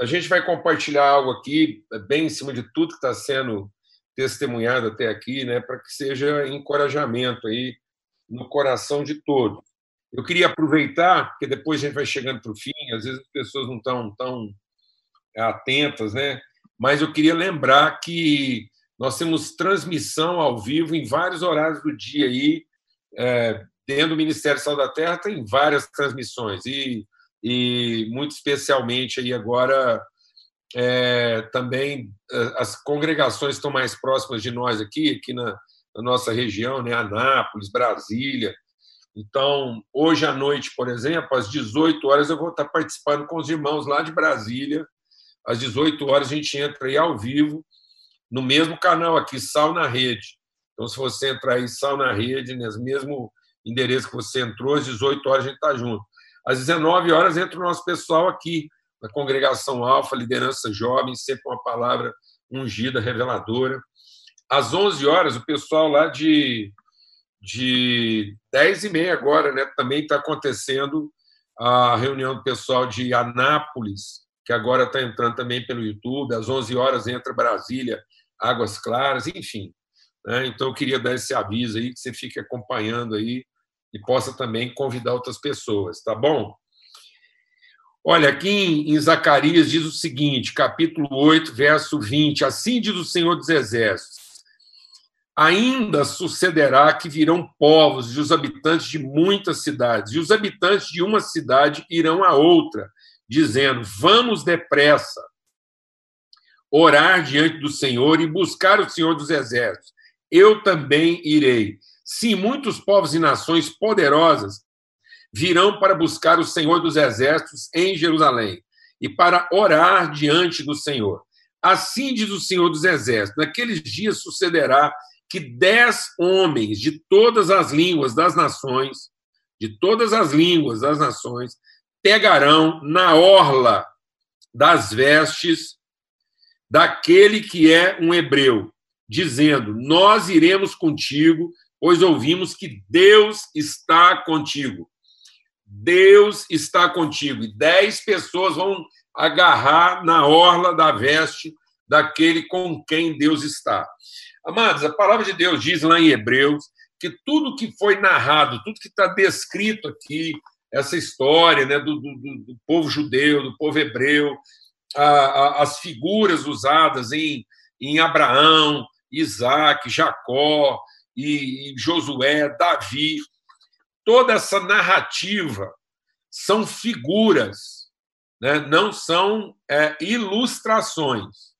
É, a gente vai compartilhar algo aqui, é, bem em cima de tudo que está sendo testemunhado até aqui, né, para que seja encorajamento aí no coração de todos. Eu queria aproveitar, porque depois a gente vai chegando para o fim, às vezes as pessoas não estão tão atentas, né? Mas eu queria lembrar que nós temos transmissão ao vivo em vários horários do dia aí, é, dentro do Ministério Sal da Terra tem várias transmissões e, e muito especialmente aí agora é, também é, as congregações estão mais próximas de nós aqui, aqui na, na nossa região, né? Anápolis, Brasília, então, hoje à noite, por exemplo, às 18 horas, eu vou estar participando com os irmãos lá de Brasília. Às 18 horas, a gente entra aí ao vivo, no mesmo canal aqui, Sal na Rede. Então, se você entrar aí, Sal na Rede, no mesmo endereço que você entrou, às 18 horas a gente está junto. Às 19 horas entra o nosso pessoal aqui, na Congregação Alfa, Liderança Jovem, sempre uma palavra ungida, reveladora. Às 11 horas, o pessoal lá de de 10 e meia agora, né? Também está acontecendo a reunião do pessoal de Anápolis, que agora está entrando também pelo YouTube. Às 11 horas entra Brasília, Águas Claras, enfim. Né? Então, eu queria dar esse aviso aí, que você fique acompanhando aí e possa também convidar outras pessoas, tá bom? Olha, aqui em Zacarias diz o seguinte, capítulo 8, verso 20: Assim diz o Senhor dos Exércitos ainda sucederá que virão povos e os habitantes de muitas cidades, e os habitantes de uma cidade irão a outra, dizendo: Vamos depressa orar diante do Senhor e buscar o Senhor dos exércitos. Eu também irei. Sim, muitos povos e nações poderosas virão para buscar o Senhor dos exércitos em Jerusalém e para orar diante do Senhor. Assim diz o Senhor dos exércitos: naqueles dias sucederá que dez homens de todas as línguas das nações, de todas as línguas das nações, pegarão na orla das vestes daquele que é um hebreu, dizendo: Nós iremos contigo, pois ouvimos que Deus está contigo. Deus está contigo. E dez pessoas vão agarrar na orla da veste daquele com quem Deus está. Amados, a palavra de Deus diz lá em Hebreus que tudo que foi narrado, tudo que está descrito aqui, essa história né, do, do, do povo judeu, do povo hebreu, a, a, as figuras usadas em, em Abraão, Isaac, Jacó e, e Josué, Davi, toda essa narrativa são figuras, né? não são é, ilustrações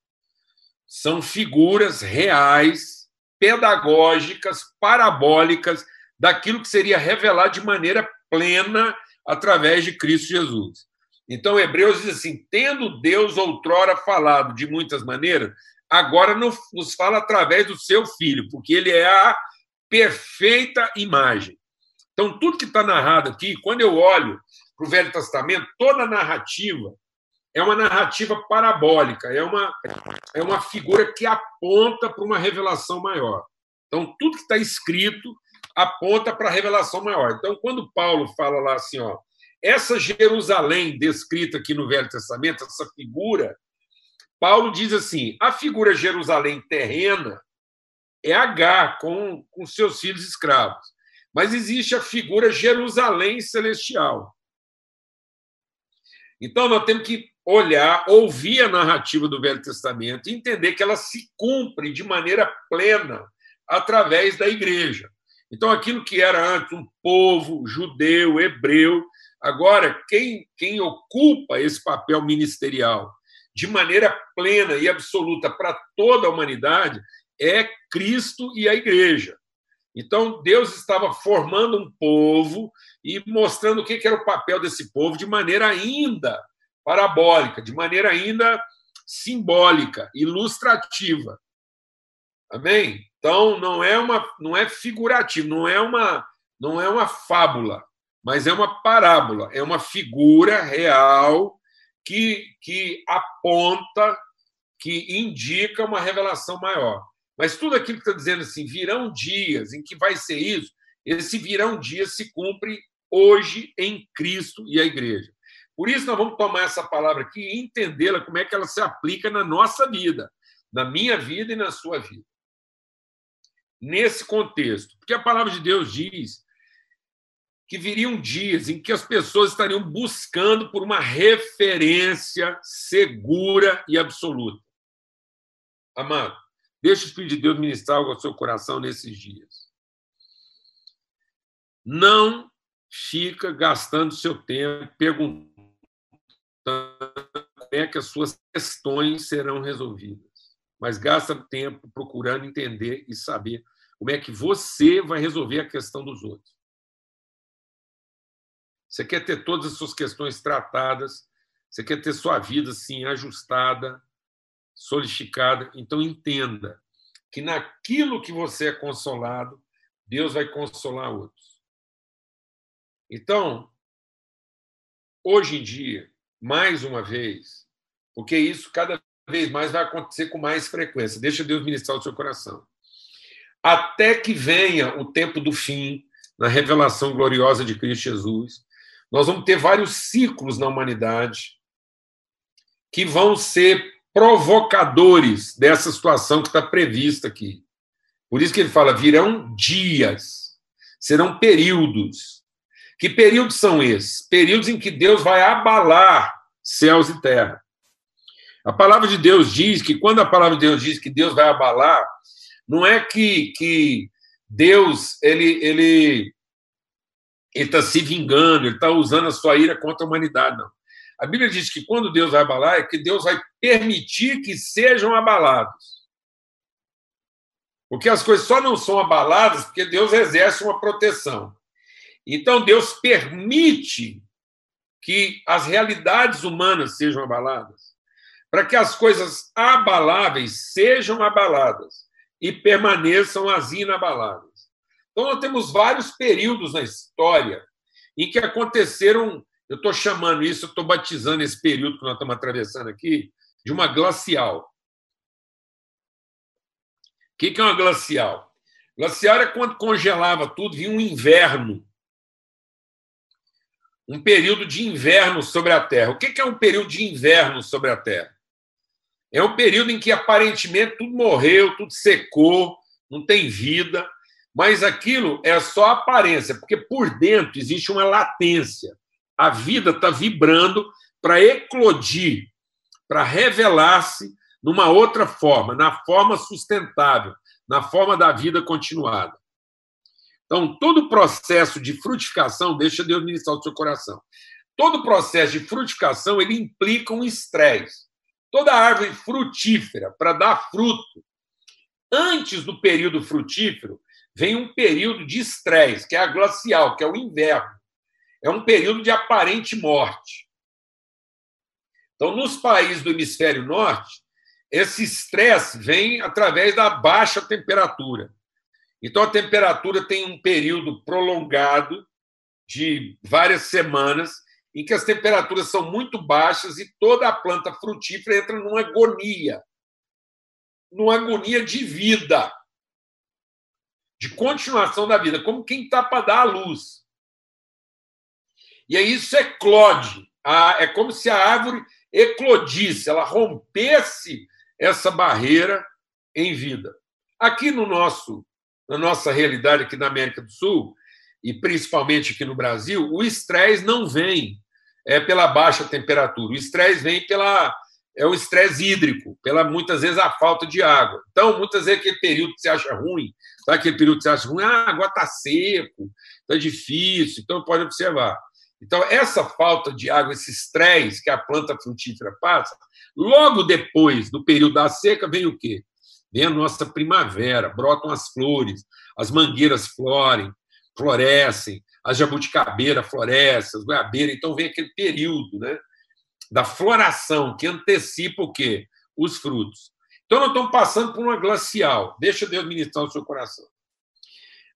são figuras reais, pedagógicas, parabólicas daquilo que seria revelado de maneira plena através de Cristo Jesus. Então, Hebreus diz assim: tendo Deus outrora falado de muitas maneiras, agora nos fala através do seu filho, porque ele é a perfeita imagem. Então, tudo que está narrado aqui, quando eu olho para o Velho Testamento, toda a narrativa é uma narrativa parabólica, é uma, é uma figura que aponta para uma revelação maior. Então, tudo que está escrito aponta para a revelação maior. Então, quando Paulo fala lá assim, ó, essa Jerusalém descrita aqui no Velho Testamento, essa figura, Paulo diz assim: a figura Jerusalém terrena é H com, com seus filhos escravos. Mas existe a figura Jerusalém celestial. Então, nós temos que olhar, ouvir a narrativa do Velho Testamento e entender que ela se cumpre de maneira plena através da igreja. Então, aquilo que era antes um povo judeu, hebreu, agora quem, quem ocupa esse papel ministerial de maneira plena e absoluta para toda a humanidade é Cristo e a igreja. Então, Deus estava formando um povo e mostrando o que era o papel desse povo de maneira ainda parabólica, de maneira ainda simbólica, ilustrativa. Amém? Então não é uma não é figurativo, não é uma não é uma fábula, mas é uma parábola, é uma figura real que que aponta, que indica uma revelação maior. Mas tudo aquilo que está dizendo assim, virão dias em que vai ser isso, esse virão dias se cumpre hoje em Cristo e a igreja. Por isso, nós vamos tomar essa palavra aqui e entendê-la, como é que ela se aplica na nossa vida, na minha vida e na sua vida. Nesse contexto. Porque a palavra de Deus diz que viriam dias em que as pessoas estariam buscando por uma referência segura e absoluta. Amado, deixa o Espírito de Deus ministrar algo ao seu coração nesses dias. Não fica gastando seu tempo perguntando como é que as suas questões serão resolvidas, mas gasta tempo procurando entender e saber como é que você vai resolver a questão dos outros. Você quer ter todas as suas questões tratadas, você quer ter sua vida assim ajustada, solidificada, então entenda que naquilo que você é consolado, Deus vai consolar outros. Então, hoje em dia, mais uma vez, porque isso cada vez mais vai acontecer com mais frequência. Deixa Deus ministrar o seu coração. Até que venha o tempo do fim, na revelação gloriosa de Cristo Jesus, nós vamos ter vários ciclos na humanidade que vão ser provocadores dessa situação que está prevista aqui. Por isso que ele fala: virão dias, serão períodos. Que períodos são esses? Períodos em que Deus vai abalar céus e terra. A palavra de Deus diz que, quando a palavra de Deus diz que Deus vai abalar, não é que, que Deus ele, ele ele está se vingando, ele está usando a sua ira contra a humanidade, não. A Bíblia diz que quando Deus vai abalar, é que Deus vai permitir que sejam abalados. Porque as coisas só não são abaladas porque Deus exerce uma proteção. Então, Deus permite que as realidades humanas sejam abaladas, para que as coisas abaláveis sejam abaladas e permaneçam as inabaláveis. Então, nós temos vários períodos na história em que aconteceram. Eu estou chamando isso, estou batizando esse período que nós estamos atravessando aqui de uma glacial. O que é uma glacial? Glacial era quando congelava tudo, vinha um inverno. Um período de inverno sobre a Terra. O que é um período de inverno sobre a Terra? É um período em que aparentemente tudo morreu, tudo secou, não tem vida, mas aquilo é só aparência, porque por dentro existe uma latência. A vida está vibrando para eclodir, para revelar-se numa outra forma, na forma sustentável, na forma da vida continuada. Então, todo processo de frutificação, deixa Deus ministrar o seu coração. Todo processo de frutificação, ele implica um estresse. Toda árvore frutífera, para dar fruto, antes do período frutífero, vem um período de estresse, que é a glacial, que é o inverno. É um período de aparente morte. Então, nos países do hemisfério norte, esse estresse vem através da baixa temperatura. Então, a temperatura tem um período prolongado de várias semanas em que as temperaturas são muito baixas e toda a planta frutífera entra numa agonia, numa agonia de vida de continuação da vida, como quem está para dar a luz. E aí isso eclode. É como se a árvore eclodisse, ela rompesse essa barreira em vida. Aqui no nosso, na nossa realidade aqui na América do Sul, e principalmente aqui no Brasil, o estresse não vem é, pela baixa temperatura, o estresse vem pela é o estresse hídrico, pela muitas vezes a falta de água. Então, muitas vezes aquele período que você acha ruim, sabe aquele período que você acha ruim? Ah, agora está seco, está difícil, então pode observar. Então, essa falta de água, esse estresse que a planta frutífera passa, logo depois do período da seca, vem o quê? Vem a nossa primavera, brotam as flores, as mangueiras florem, florescem, as jabuticabeiras florescem, as goiabeiras, então vem aquele período, né? Da floração, que antecipa o quê? Os frutos. Então, nós estamos passando por uma glacial. Deixa Deus ministrar o seu coração.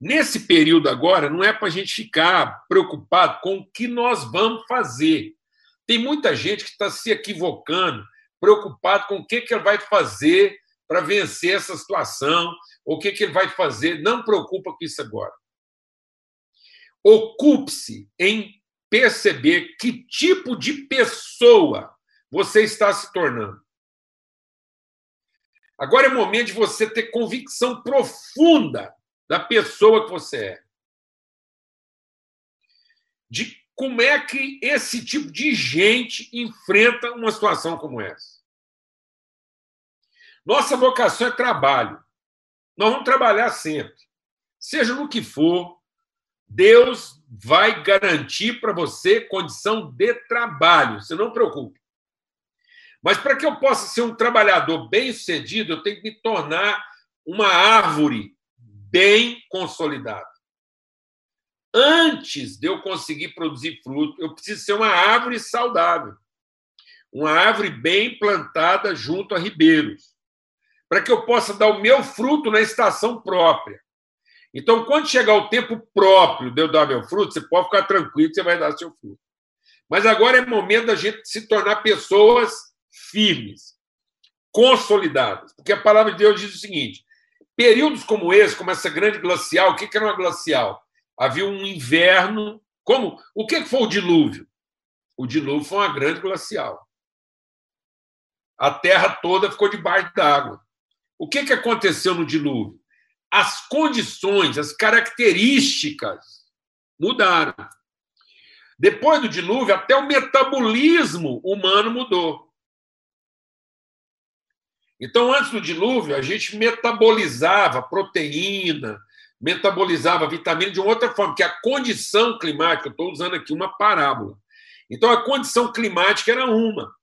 Nesse período agora, não é para a gente ficar preocupado com o que nós vamos fazer. Tem muita gente que está se equivocando, preocupado com o que, que ele vai fazer para vencer essa situação, o que, que ele vai fazer. Não preocupa com isso agora. Ocupe-se em perceber que tipo de pessoa você está se tornando. Agora é momento de você ter convicção profunda da pessoa que você é. De como é que esse tipo de gente enfrenta uma situação como essa. Nossa vocação é trabalho. Nós vamos trabalhar sempre. Seja no que for, Deus vai garantir para você condição de trabalho. Você não preocupe. Mas para que eu possa ser um trabalhador bem-sucedido, eu tenho que me tornar uma árvore bem consolidada. Antes de eu conseguir produzir fruto, eu preciso ser uma árvore saudável. Uma árvore bem plantada junto a ribeiros. Para que eu possa dar o meu fruto na estação própria. Então, quando chegar o tempo próprio de eu dar meu fruto, você pode ficar tranquilo que você vai dar seu fruto. Mas agora é momento da gente se tornar pessoas firmes, consolidadas. Porque a palavra de Deus diz o seguinte: períodos como esse, como essa grande glacial, o que era uma glacial? Havia um inverno. Como? O que foi o dilúvio? O dilúvio foi uma grande glacial. A terra toda ficou debaixo d'água. O que aconteceu no dilúvio? As condições, as características mudaram. Depois do dilúvio, até o metabolismo humano mudou. Então, antes do dilúvio, a gente metabolizava proteína, metabolizava vitamina de outra forma, que a condição climática, estou usando aqui uma parábola. Então, a condição climática era uma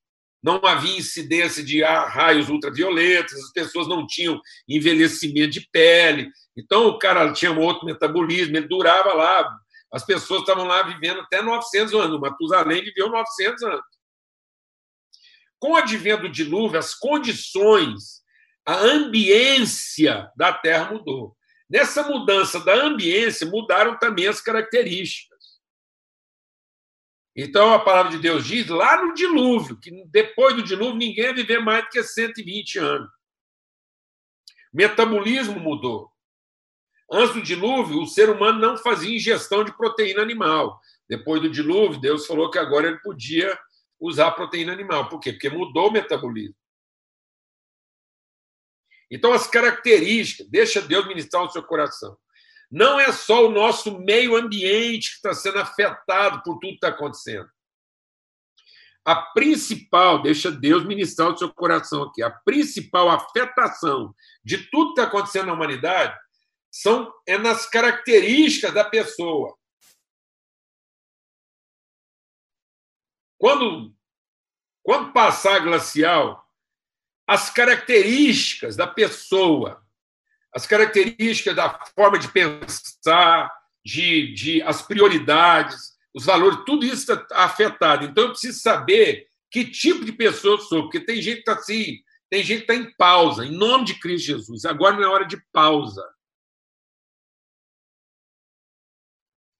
não havia incidência de raios ultravioletas, as pessoas não tinham envelhecimento de pele. Então, o cara tinha um outro metabolismo, ele durava lá. As pessoas estavam lá vivendo até 900 anos. O Matusalém viveu 900 anos. Com o advento do dilúvio, as condições, a ambiência da Terra mudou. Nessa mudança da ambiência, mudaram também as características. Então a palavra de Deus diz lá no dilúvio, que depois do dilúvio ninguém ia viver mais do que 120 anos. O metabolismo mudou. Antes do dilúvio, o ser humano não fazia ingestão de proteína animal. Depois do dilúvio, Deus falou que agora ele podia usar proteína animal. Por quê? Porque mudou o metabolismo. Então, as características, deixa Deus ministrar no seu coração. Não é só o nosso meio ambiente que está sendo afetado por tudo que está acontecendo. A principal, deixa Deus ministrar o seu coração aqui, a principal afetação de tudo que está acontecendo na humanidade são, é nas características da pessoa. Quando, quando passar glacial, as características da pessoa as características da forma de pensar, de, de as prioridades, os valores, tudo isso está afetado. Então, eu preciso saber que tipo de pessoa eu sou, porque tem gente que está assim, tem gente que está em pausa, em nome de Cristo Jesus. Agora não é hora de pausa.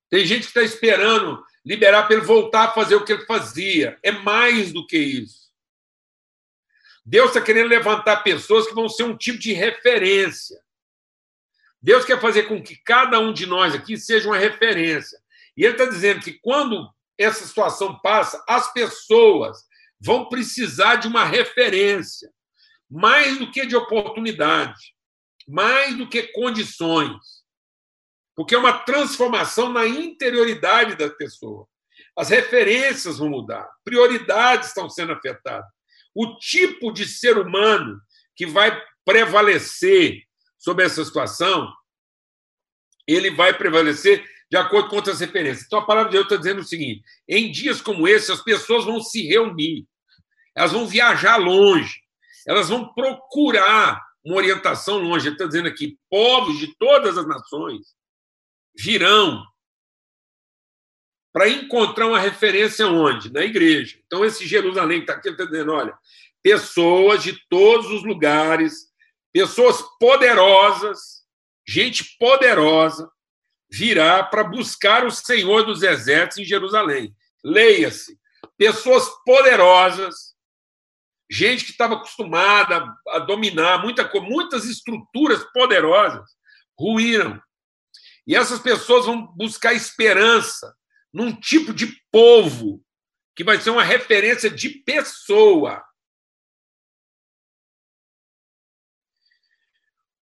Tem gente que está esperando liberar para ele voltar a fazer o que ele fazia. É mais do que isso. Deus está querendo levantar pessoas que vão ser um tipo de referência. Deus quer fazer com que cada um de nós aqui seja uma referência. E Ele está dizendo que quando essa situação passa, as pessoas vão precisar de uma referência, mais do que de oportunidade, mais do que condições. Porque é uma transformação na interioridade da pessoa. As referências vão mudar, prioridades estão sendo afetadas. O tipo de ser humano que vai prevalecer sobre essa situação, ele vai prevalecer de acordo com outras referências. Então, a palavra de Deus está dizendo o seguinte: em dias como esse, as pessoas vão se reunir, elas vão viajar longe, elas vão procurar uma orientação longe. Ele está dizendo aqui: povos de todas as nações virão para encontrar uma referência onde? Na igreja. Então, esse Jerusalém que está aqui, está dizendo: olha, pessoas de todos os lugares pessoas poderosas, gente poderosa, virá para buscar o Senhor dos Exércitos em Jerusalém. Leia-se. Pessoas poderosas, gente que estava acostumada a dominar muita, muitas estruturas poderosas, ruíram. E essas pessoas vão buscar esperança num tipo de povo que vai ser uma referência de pessoa.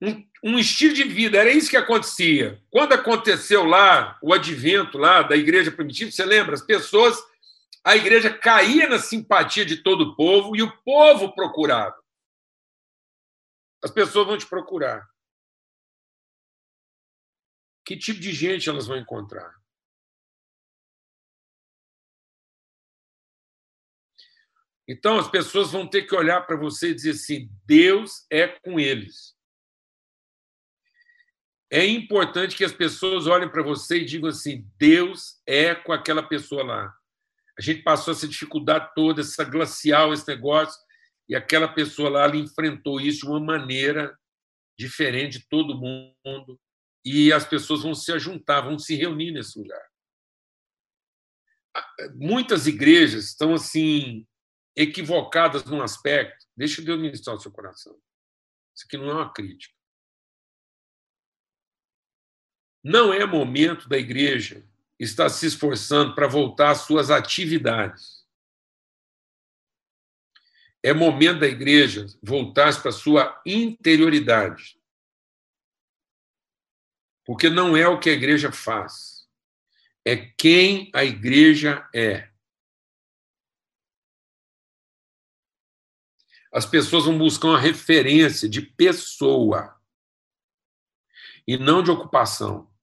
Um, um, estilo de vida, era isso que acontecia. Quando aconteceu lá o advento lá da igreja primitiva, você lembra? As pessoas, a igreja caía na simpatia de todo o povo e o povo procurava. As pessoas vão te procurar. Que tipo de gente elas vão encontrar? Então as pessoas vão ter que olhar para você e dizer assim: Deus é com eles. É importante que as pessoas olhem para você e digam assim: Deus é com aquela pessoa lá. A gente passou essa dificuldade toda, essa glacial, esse negócio, e aquela pessoa lá ela enfrentou isso de uma maneira diferente de todo mundo, e as pessoas vão se juntar, vão se reunir nesse lugar. Muitas igrejas estão assim equivocadas num aspecto. Deixa Deus ministrar o seu coração. Isso aqui não é uma crítica. Não é momento da igreja estar se esforçando para voltar às suas atividades. É momento da igreja voltar para a sua interioridade. Porque não é o que a igreja faz, é quem a igreja é. As pessoas vão buscar uma referência de pessoa e não de ocupação.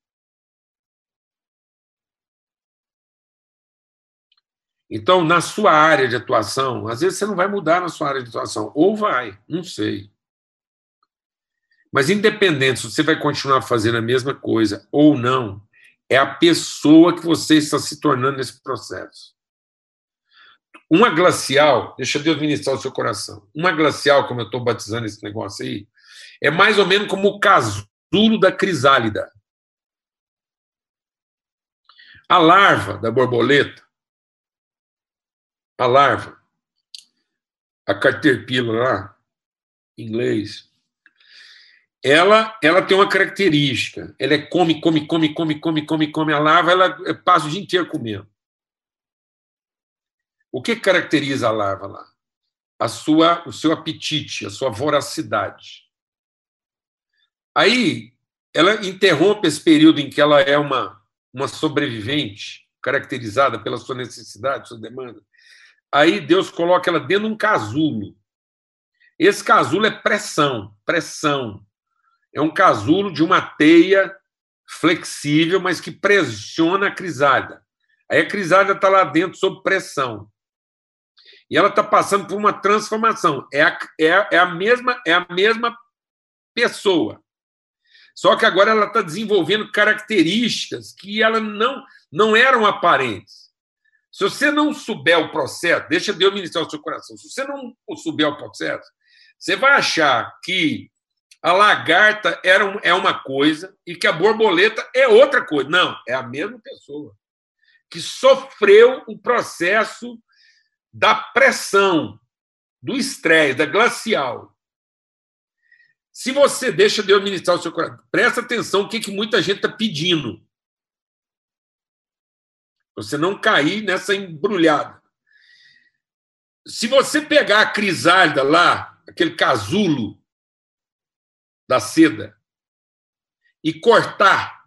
Então, na sua área de atuação, às vezes você não vai mudar na sua área de atuação, ou vai, não sei. Mas, independente se você vai continuar fazendo a mesma coisa ou não, é a pessoa que você está se tornando nesse processo. Uma glacial, deixa Deus ministrar o seu coração. Uma glacial, como eu estou batizando esse negócio aí, é mais ou menos como o casulo da crisálida. A larva da borboleta, a larva, a caterpillar lá, em inglês, ela, ela tem uma característica. Ela é come, come, come, come, come, come, come. A larva, ela passa o dia inteiro comendo. O que caracteriza a larva lá? A sua, o seu apetite, a sua voracidade. Aí, ela interrompe esse período em que ela é uma, uma sobrevivente, caracterizada pela sua necessidade, sua demanda. Aí Deus coloca ela dentro de um casulo. Esse casulo é pressão, pressão é um casulo de uma teia flexível, mas que pressiona a crisálida. Aí a crisálida está lá dentro sob pressão. E ela está passando por uma transformação. É a, é, é, a mesma, é a mesma pessoa. Só que agora ela está desenvolvendo características que ela não, não eram aparentes. Se você não souber o processo, deixa Deus ministrar o seu coração. Se você não souber o processo, você vai achar que a lagarta era um, é uma coisa e que a borboleta é outra coisa. Não, é a mesma pessoa que sofreu o processo da pressão, do estresse, da glacial. Se você deixa Deus ministrar o seu coração, presta atenção o que, que muita gente está pedindo. Você não cair nessa embrulhada. Se você pegar a crisálida lá, aquele casulo da seda e cortar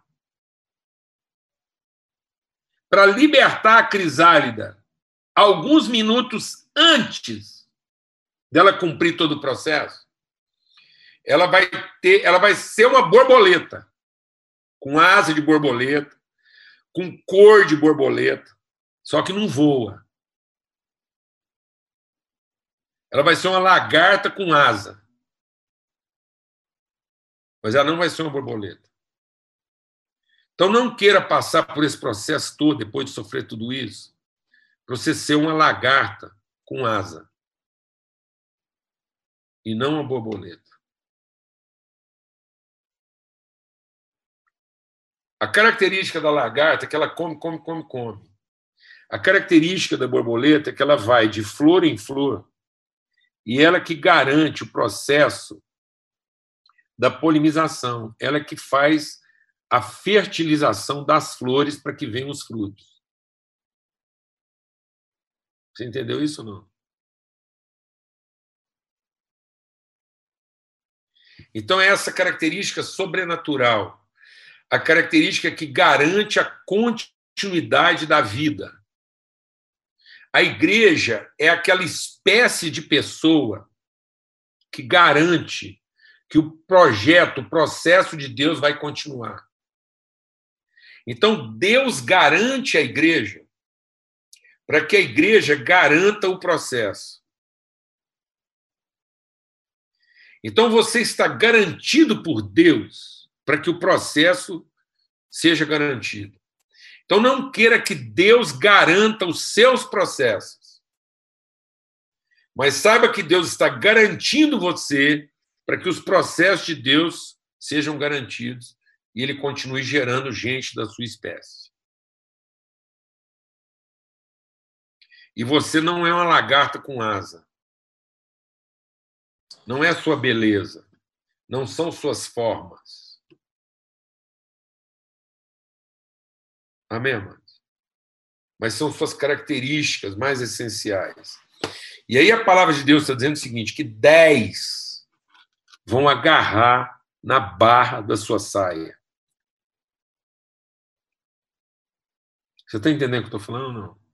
para libertar a crisálida alguns minutos antes dela cumprir todo o processo, ela vai ter, ela vai ser uma borboleta com asa de borboleta, com cor de borboleta, só que não voa. Ela vai ser uma lagarta com asa mas ela não vai ser uma borboleta. Então não queira passar por esse processo todo depois de sofrer tudo isso, para você ser uma lagarta com asa e não uma borboleta. A característica da lagarta é que ela come, come, come, come. A característica da borboleta é que ela vai de flor em flor e ela que garante o processo da polinização. Ela que faz a fertilização das flores para que venham os frutos. Você entendeu isso ou não? Então, é essa característica sobrenatural, a característica que garante a continuidade da vida. A igreja é aquela espécie de pessoa que garante que o projeto, o processo de Deus vai continuar. Então, Deus garante a igreja para que a igreja garanta o processo. Então, você está garantido por Deus para que o processo seja garantido. Então, não queira que Deus garanta os seus processos. Mas saiba que Deus está garantindo você para que os processos de Deus sejam garantidos e ele continue gerando gente da sua espécie. E você não é uma lagarta com asa. Não é a sua beleza. Não são suas formas. Amém, amados? Mas são suas características mais essenciais. E aí a palavra de Deus está dizendo o seguinte: que dez vão agarrar na barra da sua saia. Você está entendendo o que eu estou falando não?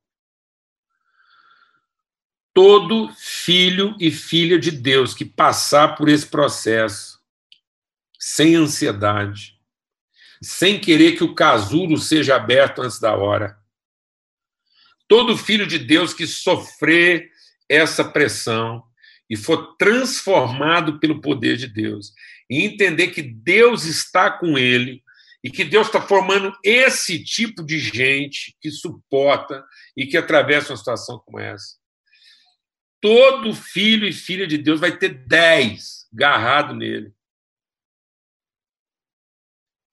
Todo filho e filha de Deus que passar por esse processo sem ansiedade, sem querer que o casulo seja aberto antes da hora, todo filho de Deus que sofrer essa pressão e for transformado pelo poder de Deus e entender que Deus está com ele e que Deus está formando esse tipo de gente que suporta e que atravessa uma situação como essa. Todo filho e filha de Deus vai ter dez garrado nele,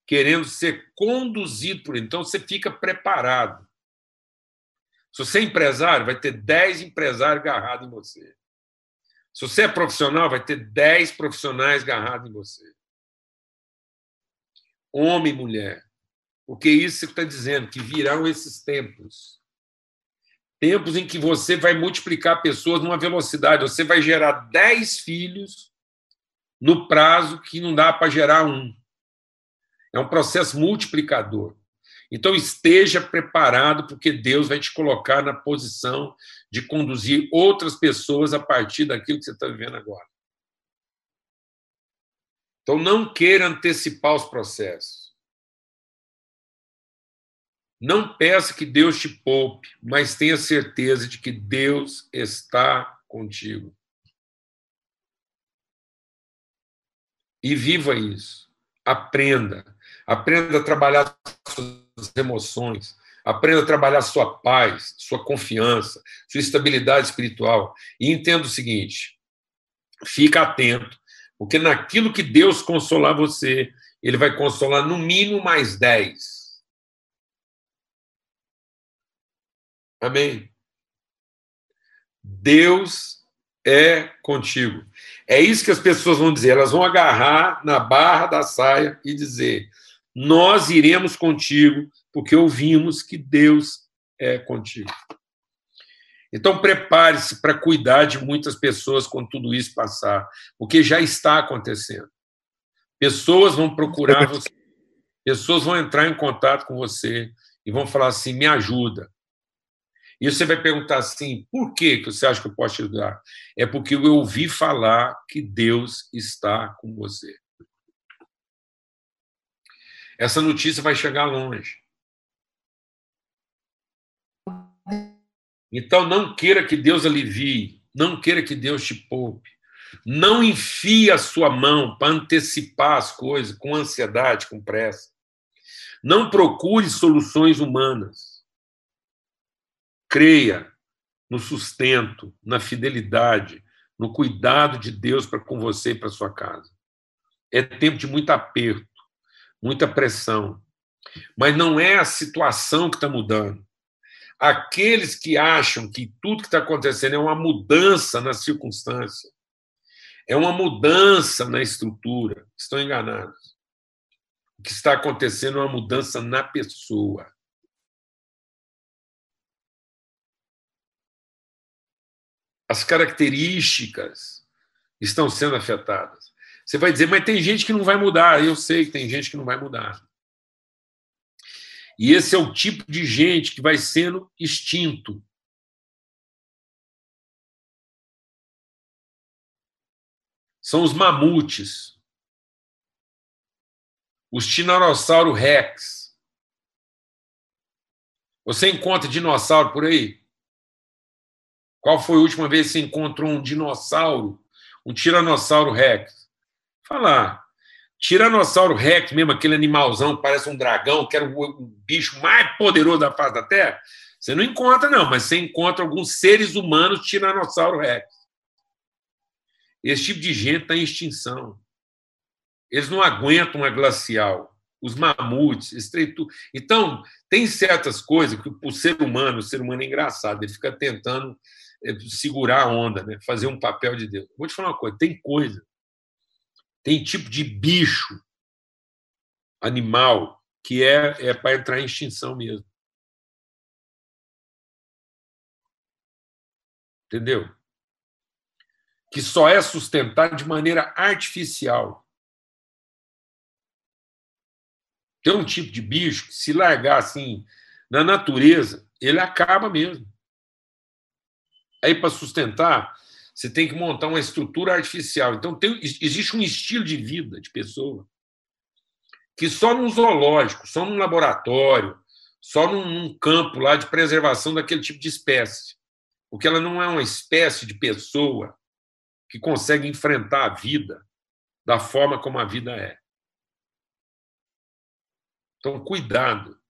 querendo ser conduzido por ele. Então você fica preparado. Se você é empresário, vai ter dez empresários garrados em você. Se você é profissional, vai ter dez profissionais garrados em você homem e mulher. Porque isso está dizendo que virão esses tempos. Tempos em que você vai multiplicar pessoas numa velocidade. Você vai gerar dez filhos no prazo que não dá para gerar um. É um processo multiplicador. Então esteja preparado, porque Deus vai te colocar na posição de conduzir outras pessoas a partir daquilo que você está vivendo agora. Então, não queira antecipar os processos. Não peça que Deus te poupe, mas tenha certeza de que Deus está contigo. E viva isso. Aprenda. Aprenda a trabalhar suas emoções. Aprenda a trabalhar sua paz, sua confiança, sua estabilidade espiritual. E entenda o seguinte: fica atento porque naquilo que Deus consolar você, ele vai consolar no mínimo mais dez. Amém? Deus é contigo. É isso que as pessoas vão dizer. Elas vão agarrar na barra da saia e dizer: Nós iremos contigo, porque ouvimos que Deus é contigo. Então, prepare-se para cuidar de muitas pessoas quando tudo isso passar, porque já está acontecendo. Pessoas vão procurar você, pessoas vão entrar em contato com você e vão falar assim: me ajuda. E você vai perguntar assim: por que você acha que eu posso te ajudar? É porque eu ouvi falar que Deus está com você. Essa notícia vai chegar longe. Então, não queira que Deus alivie, não queira que Deus te poupe. Não enfie a sua mão para antecipar as coisas com ansiedade, com pressa. Não procure soluções humanas. Creia no sustento, na fidelidade, no cuidado de Deus para com você e para sua casa. É tempo de muito aperto, muita pressão. Mas não é a situação que está mudando. Aqueles que acham que tudo que está acontecendo é uma mudança na circunstância, é uma mudança na estrutura, estão enganados. O que está acontecendo é uma mudança na pessoa. as características estão sendo afetadas. Você vai dizer, mas tem gente que não vai mudar. Eu sei que tem gente que não vai mudar. E esse é o tipo de gente que vai sendo extinto. São os mamutes, os Tiranossauro Rex. Você encontra dinossauro por aí? Qual foi a última vez que você encontrou um dinossauro, um Tiranossauro Rex? Falar. Tiranossauro Rex, mesmo aquele animalzão, parece um dragão, que era o bicho mais poderoso da face da Terra, você não encontra, não, mas você encontra alguns seres humanos Tiranossauro Rex. Esse tipo de gente está em extinção. Eles não aguentam uma glacial. Os mamutes, estreitu... Então, tem certas coisas que o ser humano, o ser humano é engraçado, ele fica tentando eh, segurar a onda, né? fazer um papel de Deus. Vou te falar uma coisa: tem coisa, tem tipo de bicho, animal, que é, é para entrar em extinção mesmo. Entendeu? que só é sustentado de maneira artificial. Tem um tipo de bicho que, se largar assim na natureza, ele acaba mesmo. Aí, para sustentar, você tem que montar uma estrutura artificial. Então, tem, existe um estilo de vida de pessoa que só num zoológico, só num laboratório, só num, num campo lá de preservação daquele tipo de espécie. Porque ela não é uma espécie de pessoa que consegue enfrentar a vida da forma como a vida é. Então, cuidado.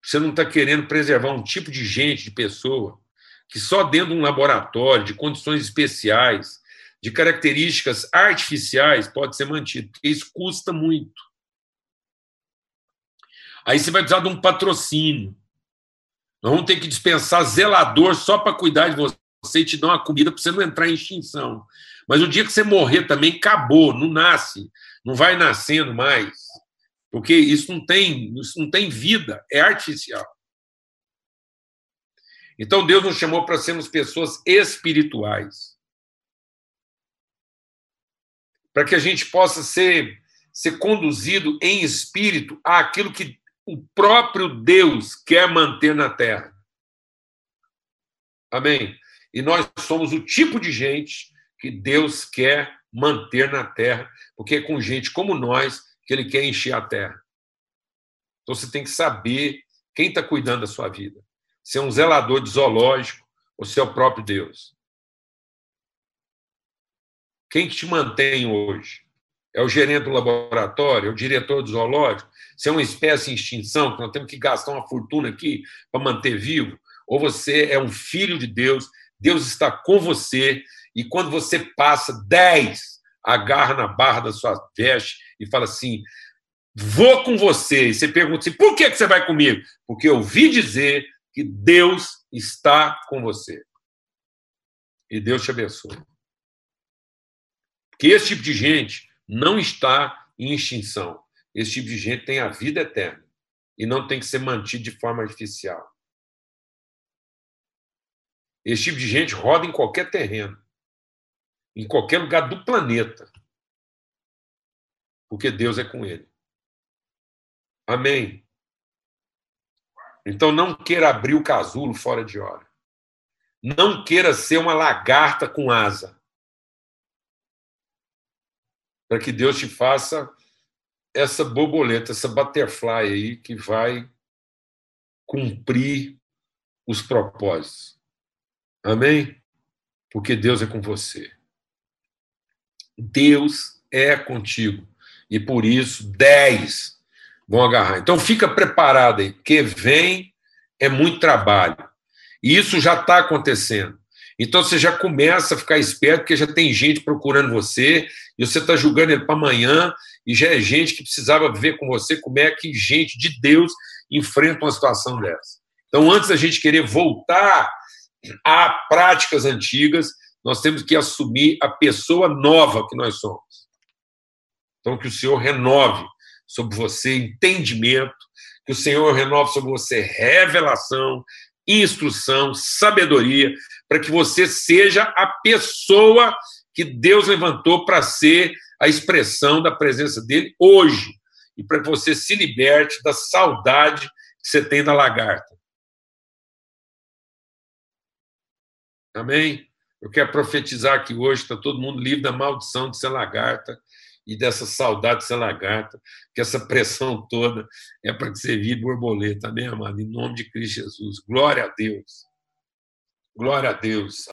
Você não está querendo preservar um tipo de gente, de pessoa, que só dentro de um laboratório, de condições especiais, de características artificiais, pode ser mantido, porque isso custa muito. Aí você vai precisar de um patrocínio. Nós vamos ter que dispensar zelador só para cuidar de você e te dá uma comida para você não entrar em extinção. Mas o dia que você morrer também acabou, não nasce, não vai nascendo mais. Porque isso não tem, isso não tem vida, é artificial. Então Deus nos chamou para sermos pessoas espirituais. Para que a gente possa ser, ser conduzido em espírito àquilo que o próprio Deus quer manter na terra. Amém? E nós somos o tipo de gente que Deus quer manter na terra, porque é com gente como nós que ele quer encher a terra. Então você tem que saber quem está cuidando da sua vida. Se é um zelador de zoológico ou se é o próprio Deus. Quem que te mantém hoje? É o gerente do laboratório? É o diretor do zoológico? Se é uma espécie em extinção, que nós temos que gastar uma fortuna aqui para manter vivo? Ou você é um filho de Deus Deus está com você, e quando você passa, dez agarra na barra da sua veste e fala assim: vou com você. E você pergunta assim: por que você vai comigo? Porque eu ouvi dizer que Deus está com você. E Deus te abençoe. Porque esse tipo de gente não está em extinção. Esse tipo de gente tem a vida eterna e não tem que ser mantido de forma artificial. Esse tipo de gente roda em qualquer terreno, em qualquer lugar do planeta, porque Deus é com ele. Amém. Então não queira abrir o casulo fora de hora. Não queira ser uma lagarta com asa. Para que Deus te faça essa borboleta, essa butterfly aí que vai cumprir os propósitos. Amém? Porque Deus é com você. Deus é contigo. E por isso, dez vão agarrar. Então, fica preparado aí, porque vem é muito trabalho. E isso já está acontecendo. Então, você já começa a ficar esperto, porque já tem gente procurando você, e você está julgando ele para amanhã, e já é gente que precisava ver com você como é que gente de Deus enfrenta uma situação dessa. Então, antes da gente querer voltar há práticas antigas, nós temos que assumir a pessoa nova que nós somos. Então, que o Senhor renove sobre você entendimento, que o Senhor renove sobre você revelação, instrução, sabedoria, para que você seja a pessoa que Deus levantou para ser a expressão da presença dele hoje e para que você se liberte da saudade que você tem da lagarta. Amém? Eu quero profetizar que hoje está todo mundo livre da maldição de ser lagarta e dessa saudade de ser lagarta, que essa pressão toda é para que você vire borboleta, amém, amado? Em nome de Cristo Jesus. Glória a Deus. Glória a Deus.